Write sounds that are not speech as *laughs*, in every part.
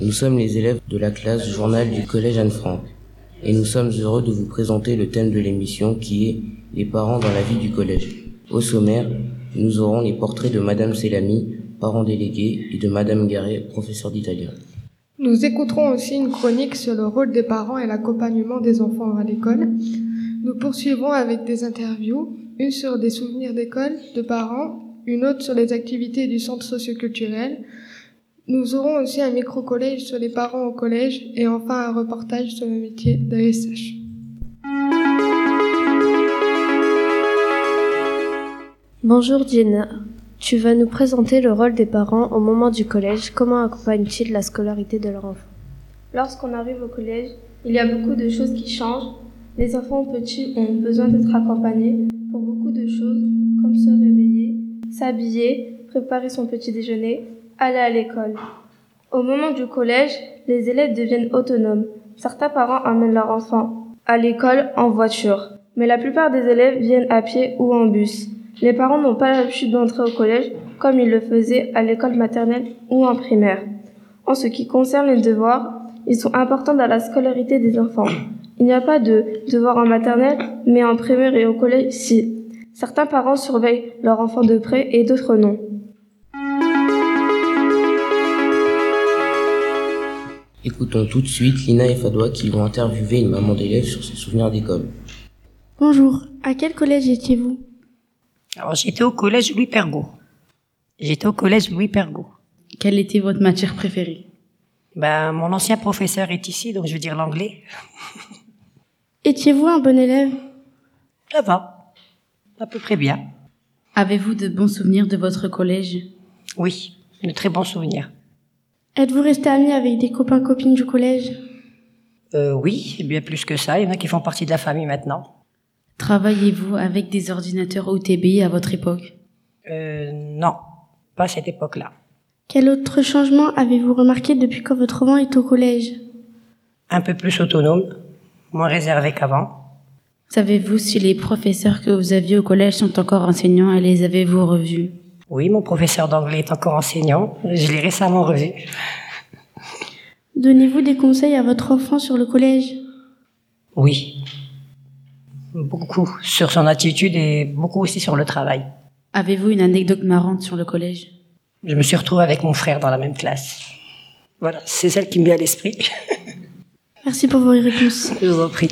Nous sommes les élèves de la classe journal du collège Anne-Franck et nous sommes heureux de vous présenter le thème de l'émission qui est les parents dans la vie du collège. Au sommaire, nous aurons les portraits de Madame Selami, parents délégués, et de Madame Garret, professeur d'italien. Nous écouterons aussi une chronique sur le rôle des parents et l'accompagnement des enfants à l'école. Nous poursuivrons avec des interviews, une sur des souvenirs d'école, de parents, une autre sur les activités du centre socioculturel. Nous aurons aussi un micro-collège sur les parents au collège et enfin un reportage sur le métier d'ASH. Bonjour Jenna, tu vas nous présenter le rôle des parents au moment du collège. Comment accompagnent-ils la scolarité de leur enfant? Lorsqu'on arrive au collège, il y a beaucoup de choses qui changent. Les enfants petits ont besoin d'être accompagnés pour beaucoup de choses, comme se réveiller, s'habiller, préparer son petit déjeuner, aller à l'école. Au moment du collège, les élèves deviennent autonomes. Certains parents amènent leurs enfants à l'école en voiture, mais la plupart des élèves viennent à pied ou en bus. Les parents n'ont pas l'habitude d'entrer au collège comme ils le faisaient à l'école maternelle ou en primaire. En ce qui concerne les devoirs, ils sont importants dans la scolarité des enfants. Il n'y a pas de devoirs en maternelle, mais en primaire et au collège, si. Certains parents surveillent leurs enfants de près et d'autres non. Écoutons tout de suite Lina et Fadoua qui vont interviewer une maman d'élève sur ses souvenirs d'école. Bonjour, à quel collège étiez-vous? Alors j'étais au collège Louis Pergaud. J'étais au collège Louis Pergaud. Quelle était votre matière préférée? Ben mon ancien professeur est ici, donc je veux dire l'anglais. *laughs* Étiez-vous un bon élève? Ça va, à peu près bien. Avez-vous de bons souvenirs de votre collège? Oui, de très bons souvenirs. Êtes-vous resté ami avec des copains-copines du collège? Euh, oui, bien plus que ça. Il y en a qui font partie de la famille maintenant. Travaillez-vous avec des ordinateurs OTBI à votre époque? Euh, non, pas à cette époque-là. Quel autre changement avez-vous remarqué depuis que votre enfant est au collège? Un peu plus autonome, moins réservé qu'avant. Savez-vous si les professeurs que vous aviez au collège sont encore enseignants et les avez-vous revus? Oui, mon professeur d'anglais est encore enseignant. Je l'ai récemment revu. Donnez-vous des conseils à votre enfant sur le collège? Oui. Beaucoup sur son attitude et beaucoup aussi sur le travail. Avez-vous une anecdote marrante sur le collège? Je me suis retrouvé avec mon frère dans la même classe. Voilà, c'est celle qui me vient à l'esprit. *laughs* Merci pour vos réponses. Je vous en prie.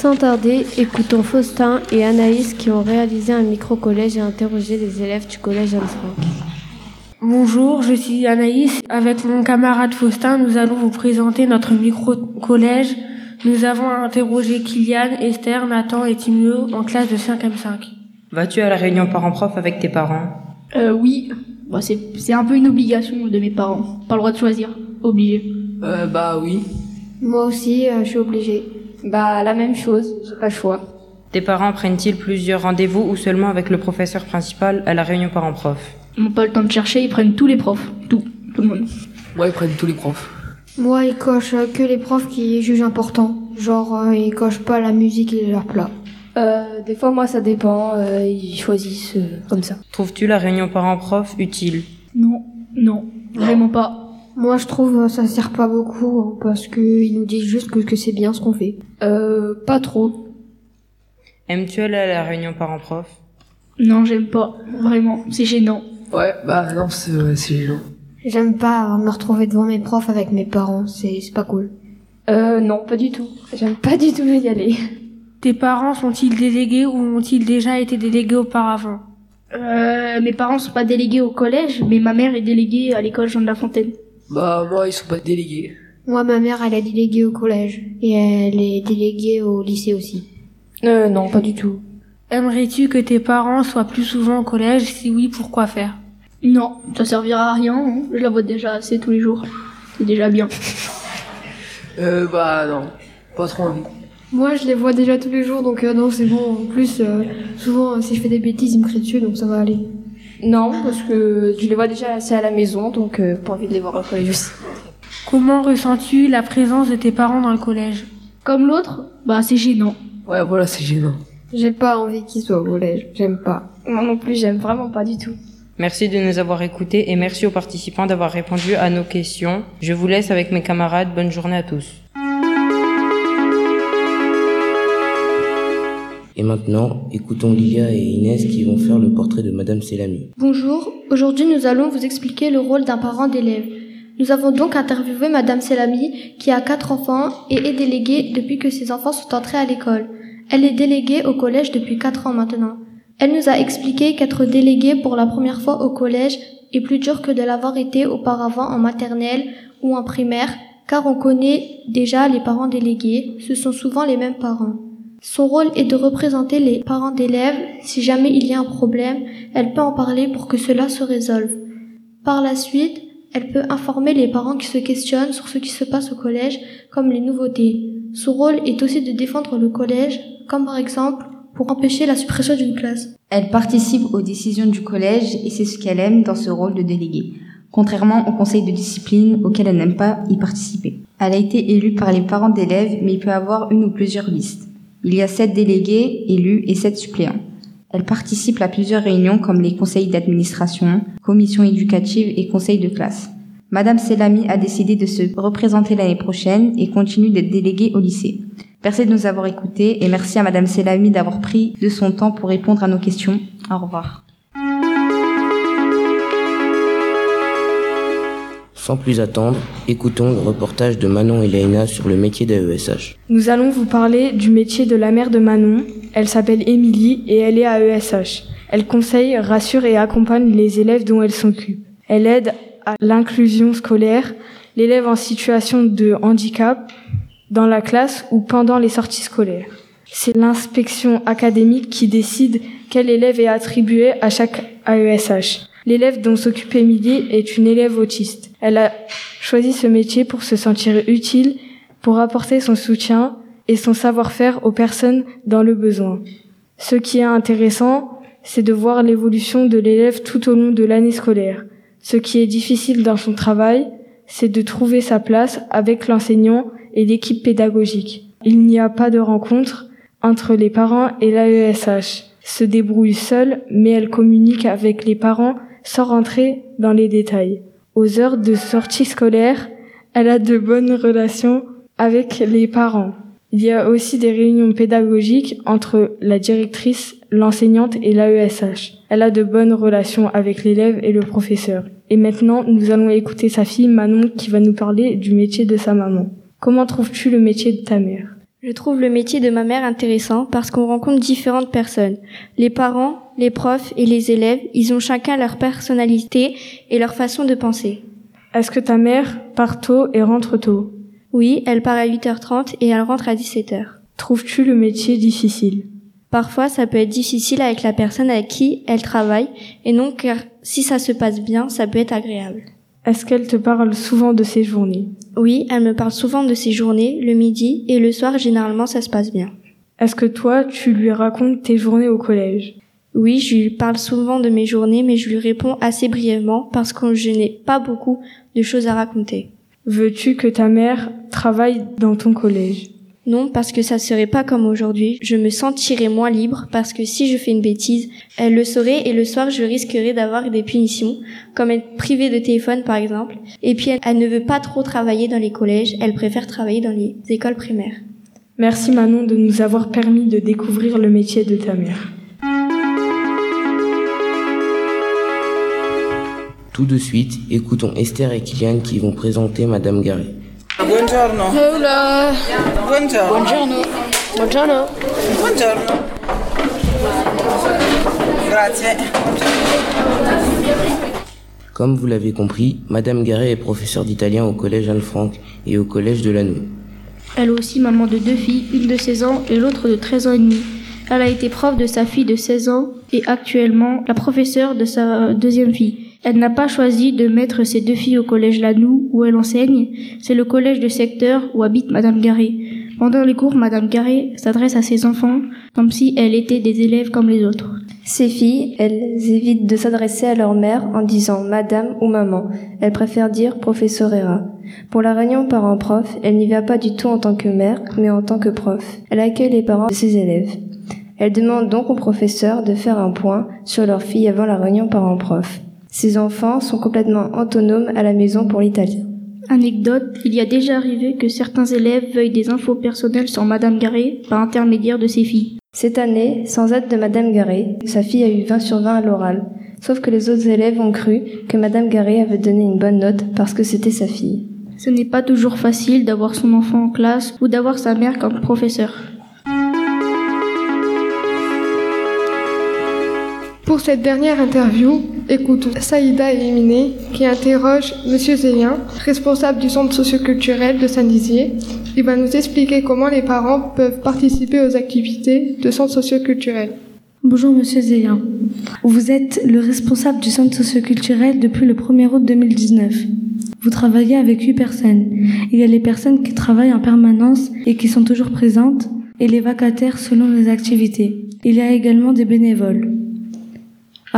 Sans tarder, écoutons Faustin et Anaïs qui ont réalisé un micro-collège et interrogé les élèves du collège Anne-Franck. Bonjour, je suis Anaïs. Avec mon camarade Faustin, nous allons vous présenter notre micro-collège. Nous avons interrogé Kylian, Esther, Nathan et Timio en classe de 5e 5. Vas-tu à la réunion parents-prof avec tes parents? Euh, oui. Bah, c'est, c'est un peu une obligation de mes parents. Pas le droit de choisir. Obligé. Euh, bah oui. Moi aussi, euh, je suis obligée. Bah, la même chose, j'ai pas le choix. Tes parents prennent-ils plusieurs rendez-vous ou seulement avec le professeur principal à la réunion parents-prof? Ils n'ont pas le temps de chercher, ils prennent tous les profs. Tout. Tout le monde. Ouais, ils prennent tous les profs. Moi, ils cochent euh, que les profs qui jugent important. Genre, euh, ils cochent pas la musique et leur plat. Euh, des fois, moi, ça dépend. Euh, ils choisissent euh, comme ça. Trouves-tu la réunion parents-prof utile? Non, non, vraiment pas. Moi, je trouve euh, ça sert pas beaucoup hein, parce que ils nous disent juste que, que c'est bien ce qu'on fait. Euh, pas trop. Aimes-tu aller à la réunion parents-prof? Non, j'aime pas. Vraiment, c'est gênant. Ouais, bah non, c'est ouais, c'est gênant. J'aime pas euh, me retrouver devant mes profs avec mes parents, c'est c'est pas cool. Euh, non, pas du tout. J'aime pas du tout y aller. Tes parents sont-ils délégués ou ont-ils déjà été délégués auparavant? Euh, mes parents sont pas délégués au collège, mais ma mère est déléguée à l'école Jean de la Fontaine. Bah moi, ils sont pas délégués. Moi, ma mère, elle est déléguée au collège et elle est déléguée au lycée aussi. Euh, non, pas du tout. Aimerais-tu que tes parents soient plus souvent au collège? Si oui, pourquoi faire? Non, ça servira à rien. hein. Je la vois déjà assez tous les jours. C'est déjà bien. Euh, bah non, pas trop envie. Moi, je les vois déjà tous les jours, donc euh, non, c'est bon. En plus, euh, souvent, euh, si je fais des bêtises, ils me crient dessus, donc ça va aller. Non, parce que je les vois déjà assez à la maison, donc euh, pas envie de les voir au collège aussi. Comment ressens-tu la présence de tes parents dans le collège? Comme l'autre, bah c'est gênant. Ouais, voilà, c'est gênant. J'ai pas envie qu'ils soient au collège, j'aime pas. Moi non plus, j'aime vraiment pas du tout. Merci de nous avoir écoutés et merci aux participants d'avoir répondu à nos questions. Je vous laisse avec mes camarades. Bonne journée à tous. Et maintenant, écoutons Lilia et Inès qui vont faire le portrait de Madame Selami. Bonjour, aujourd'hui nous allons vous expliquer le rôle d'un parent d'élève. Nous avons donc interviewé Madame Selami qui a quatre enfants et est déléguée depuis que ses enfants sont entrés à l'école. Elle est déléguée au collège depuis quatre ans maintenant. Elle nous a expliqué qu'être déléguée pour la première fois au collège est plus dur que de l'avoir été auparavant en maternelle ou en primaire, car on connaît déjà les parents délégués, ce sont souvent les mêmes parents. Son rôle est de représenter les parents d'élèves. Si jamais il y a un problème, elle peut en parler pour que cela se résolve. Par la suite, elle peut informer les parents qui se questionnent sur ce qui se passe au collège, comme les nouveautés. Son rôle est aussi de défendre le collège, comme par exemple pour empêcher la suppression d'une classe. Elle participe aux décisions du collège et c'est ce qu'elle aime dans ce rôle de déléguée, contrairement au conseil de discipline auquel elle n'aime pas y participer. Elle a été élue par les parents d'élèves, mais il peut avoir une ou plusieurs listes. Il y a sept délégués élus et sept suppléants. Elle participe à plusieurs réunions comme les conseils d'administration, commissions éducatives et conseils de classe. Madame Selami a décidé de se représenter l'année prochaine et continue d'être déléguée au lycée. Merci de nous avoir écoutés et merci à Madame Selami d'avoir pris de son temps pour répondre à nos questions. Au revoir. Sans plus attendre, écoutons le reportage de Manon et Leïna sur le métier d'AESH. Nous allons vous parler du métier de la mère de Manon. Elle s'appelle Émilie et elle est à ESH. Elle conseille, rassure et accompagne les élèves dont elle s'occupe. Elle aide à l'inclusion scolaire, l'élève en situation de handicap, dans la classe ou pendant les sorties scolaires. C'est l'inspection académique qui décide quel élève est attribué à chaque AESH. L'élève dont s'occupe Émilie est une élève autiste. Elle a choisi ce métier pour se sentir utile, pour apporter son soutien et son savoir-faire aux personnes dans le besoin. Ce qui est intéressant, c'est de voir l'évolution de l'élève tout au long de l'année scolaire. Ce qui est difficile dans son travail, c'est de trouver sa place avec l'enseignant et l'équipe pédagogique. Il n'y a pas de rencontre entre les parents et l'AESH. Se débrouille seule, mais elle communique avec les parents sans rentrer dans les détails. Aux heures de sortie scolaire, elle a de bonnes relations avec les parents. Il y a aussi des réunions pédagogiques entre la directrice, l'enseignante et l'AESH. Elle a de bonnes relations avec l'élève et le professeur. Et maintenant, nous allons écouter sa fille Manon qui va nous parler du métier de sa maman. Comment trouves-tu le métier de ta mère? Je trouve le métier de ma mère intéressant parce qu'on rencontre différentes personnes. Les parents, les profs et les élèves, ils ont chacun leur personnalité et leur façon de penser. Est-ce que ta mère part tôt et rentre tôt? Oui, elle part à 8h30 et elle rentre à 17h. Trouves-tu le métier difficile? Parfois, ça peut être difficile avec la personne avec qui elle travaille et non car si ça se passe bien, ça peut être agréable. Est-ce qu'elle te parle souvent de ses journées? Oui, elle me parle souvent de ses journées, le midi et le soir, généralement, ça se passe bien. Est-ce que toi, tu lui racontes tes journées au collège? Oui, je lui parle souvent de mes journées, mais je lui réponds assez brièvement parce que je n'ai pas beaucoup de choses à raconter. Veux-tu que ta mère travaille dans ton collège? Non, parce que ça serait pas comme aujourd'hui. Je me sentirais moins libre parce que si je fais une bêtise, elle le saurait et le soir je risquerais d'avoir des punitions, comme être privée de téléphone par exemple. Et puis elle, elle, ne veut pas trop travailler dans les collèges, elle préfère travailler dans les écoles primaires. Merci Manon de nous avoir permis de découvrir le métier de ta mère. Tout de suite, écoutons Esther et Kylian qui vont présenter Madame Garé. Buongiorno. Hola. Buongiorno. Buongiorno. Buongiorno. Buongiorno. Grazie. Comme vous l'avez compris, Madame Garé est professeure d'italien au collège Anne-Franck et au collège de Lannou. Elle est aussi maman de deux filles, une de 16 ans et l'autre de 13 ans et demi. Elle a été prof de sa fille de 16 ans et actuellement la professeure de sa deuxième fille. Elle n'a pas choisi de mettre ses deux filles au collège Lanou où elle enseigne. C'est le collège de secteur où habite Madame Garé. Pendant les cours, Madame Garé s'adresse à ses enfants comme si elle était des élèves comme les autres. Ces filles, elles évitent de s'adresser à leur mère en disant Madame ou Maman. Elles préfèrent dire Professorera. Pour la réunion parents-prof, elle n'y va pas du tout en tant que mère, mais en tant que prof. Elle accueille les parents de ses élèves. Elle demande donc au professeur de faire un point sur leur fille avant la réunion parents-prof. Ces enfants sont complètement autonomes à la maison pour l'italien. Anecdote, il y a déjà arrivé que certains élèves veuillent des infos personnelles sur Madame Garé par intermédiaire de ses filles. Cette année, sans aide de Madame Garé, sa fille a eu 20 sur 20 à l'oral. Sauf que les autres élèves ont cru que Madame Garé avait donné une bonne note parce que c'était sa fille. Ce n'est pas toujours facile d'avoir son enfant en classe ou d'avoir sa mère comme professeur. Pour cette dernière interview, écoutons Saïda Éminé qui interroge Monsieur Zélien, responsable du centre socioculturel de Saint-Dizier. Il va nous expliquer comment les parents peuvent participer aux activités de centre socioculturel. Bonjour Monsieur Zélien. Vous êtes le responsable du centre socioculturel depuis le 1er août 2019. Vous travaillez avec huit personnes. Il y a les personnes qui travaillent en permanence et qui sont toujours présentes et les vacataires selon les activités. Il y a également des bénévoles.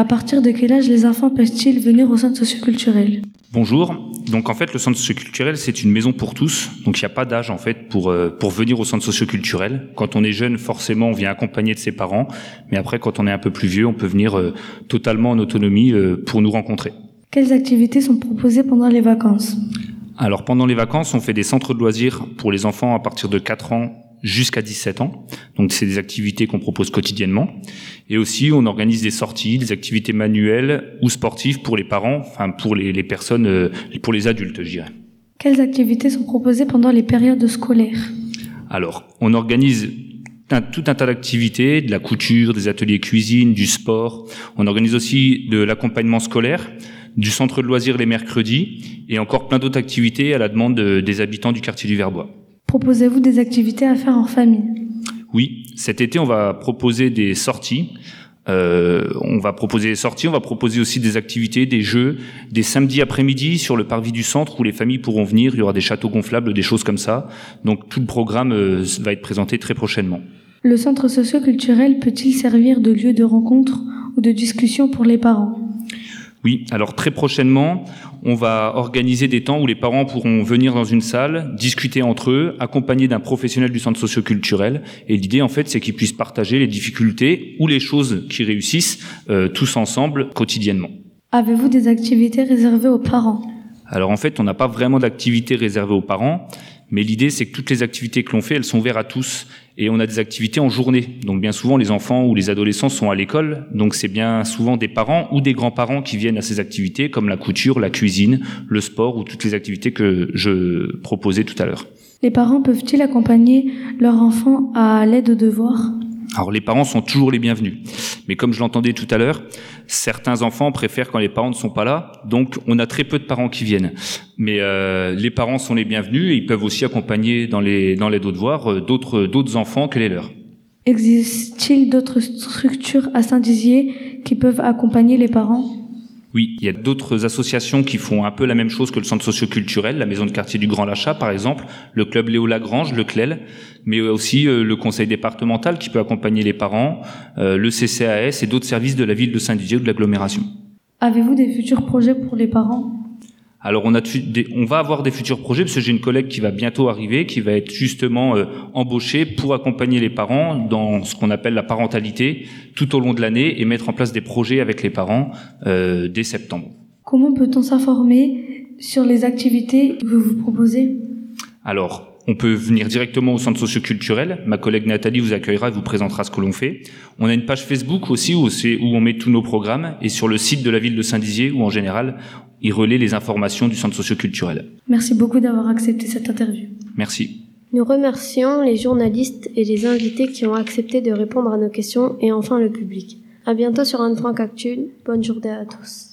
À partir de quel âge les enfants peuvent-ils venir au centre socioculturel? Bonjour. Donc en fait, le centre socioculturel, c'est une maison pour tous. Donc il n'y a pas d'âge en fait pour euh, pour venir au centre socioculturel. Quand on est jeune, forcément, on vient accompagné de ses parents. Mais après, quand on est un peu plus vieux, on peut venir euh, totalement en autonomie euh, pour nous rencontrer. Quelles activités sont proposées pendant les vacances? Alors pendant les vacances, on fait des centres de loisirs pour les enfants à partir de 4 ans jusqu'à 17 ans. Donc c'est des activités qu'on propose quotidiennement. Et aussi on organise des sorties, des activités manuelles ou sportives pour les parents, enfin pour les, les personnes, euh, pour les adultes, je dirais. Quelles activités sont proposées pendant les périodes scolaires? Alors on organise un, tout un tas d'activités, de la couture, des ateliers cuisine, du sport. On organise aussi de l'accompagnement scolaire, du centre de loisirs les mercredis et encore plein d'autres activités à la demande de, des habitants du quartier du Verbois. Proposez-vous des activités à faire en famille? Oui, cet été, on va proposer des sorties. Euh, on va proposer des sorties, on va proposer aussi des activités, des jeux, des samedis après-midi sur le parvis du centre où les familles pourront venir. Il y aura des châteaux gonflables, des choses comme ça. Donc tout le programme euh, va être présenté très prochainement. Le centre socio-culturel peut-il servir de lieu de rencontre ou de discussion pour les parents? Oui, alors très prochainement, on va organiser des temps où les parents pourront venir dans une salle, discuter entre eux, accompagnés d'un professionnel du centre socioculturel. Et l'idée, en fait, c'est qu'ils puissent partager les difficultés ou les choses qui réussissent euh, tous ensemble quotidiennement. Avez-vous des activités réservées aux parents? Alors en fait, on n'a pas vraiment d'activités réservées aux parents, mais l'idée, c'est que toutes les activités que l'on fait, elles sont ouvertes à tous. Et on a des activités en journée. Donc bien souvent, les enfants ou les adolescents sont à l'école. Donc c'est bien souvent des parents ou des grands-parents qui viennent à ces activités, comme la couture, la cuisine, le sport ou toutes les activités que je proposais tout à l'heure. Les parents peuvent-ils accompagner leur enfant à l'aide aux devoirs? Alors les parents sont toujours les bienvenus. Mais comme je l'entendais tout à l'heure, certains enfants préfèrent quand les parents ne sont pas là, donc on a très peu de parents qui viennent. Mais euh, les parents sont les bienvenus et ils peuvent aussi accompagner dans les dans les devoirs euh, d'autres d'autres enfants que les leurs. Existe-t-il d'autres structures à Saint-Dizier qui peuvent accompagner les parents? Oui, il y a d'autres associations qui font un peu la même chose que le centre socioculturel, la maison de quartier du Grand Lachat par exemple, le club Léo Lagrange, le CLEL, mais aussi euh, le conseil départemental qui peut accompagner les parents, euh, le CCAS et d'autres services de la ville de Saint-Dizier ou de l'agglomération. Avez-vous des futurs projets pour les parents? Alors on a des, on va avoir des futurs projets parce que j'ai une collègue qui va bientôt arriver, qui va être justement euh, embauchée pour accompagner les parents dans ce qu'on appelle la parentalité tout au long de l'année et mettre en place des projets avec les parents euh, dès septembre. Comment peut-on s'informer sur les activités que vous proposez? Alors on peut venir directement au centre socioculturel. Ma collègue Nathalie vous accueillera et vous présentera ce que l'on fait. On a une page Facebook aussi où, où on met tous nos programmes et sur le site de la ville de Saint-Dizier où en général il relaie les informations du centre socioculturel. Merci beaucoup d'avoir accepté cette interview. Merci. Nous remercions les journalistes et les invités qui ont accepté de répondre à nos questions et enfin le public. À bientôt sur Anne Franck Actu. Bonne journée à tous.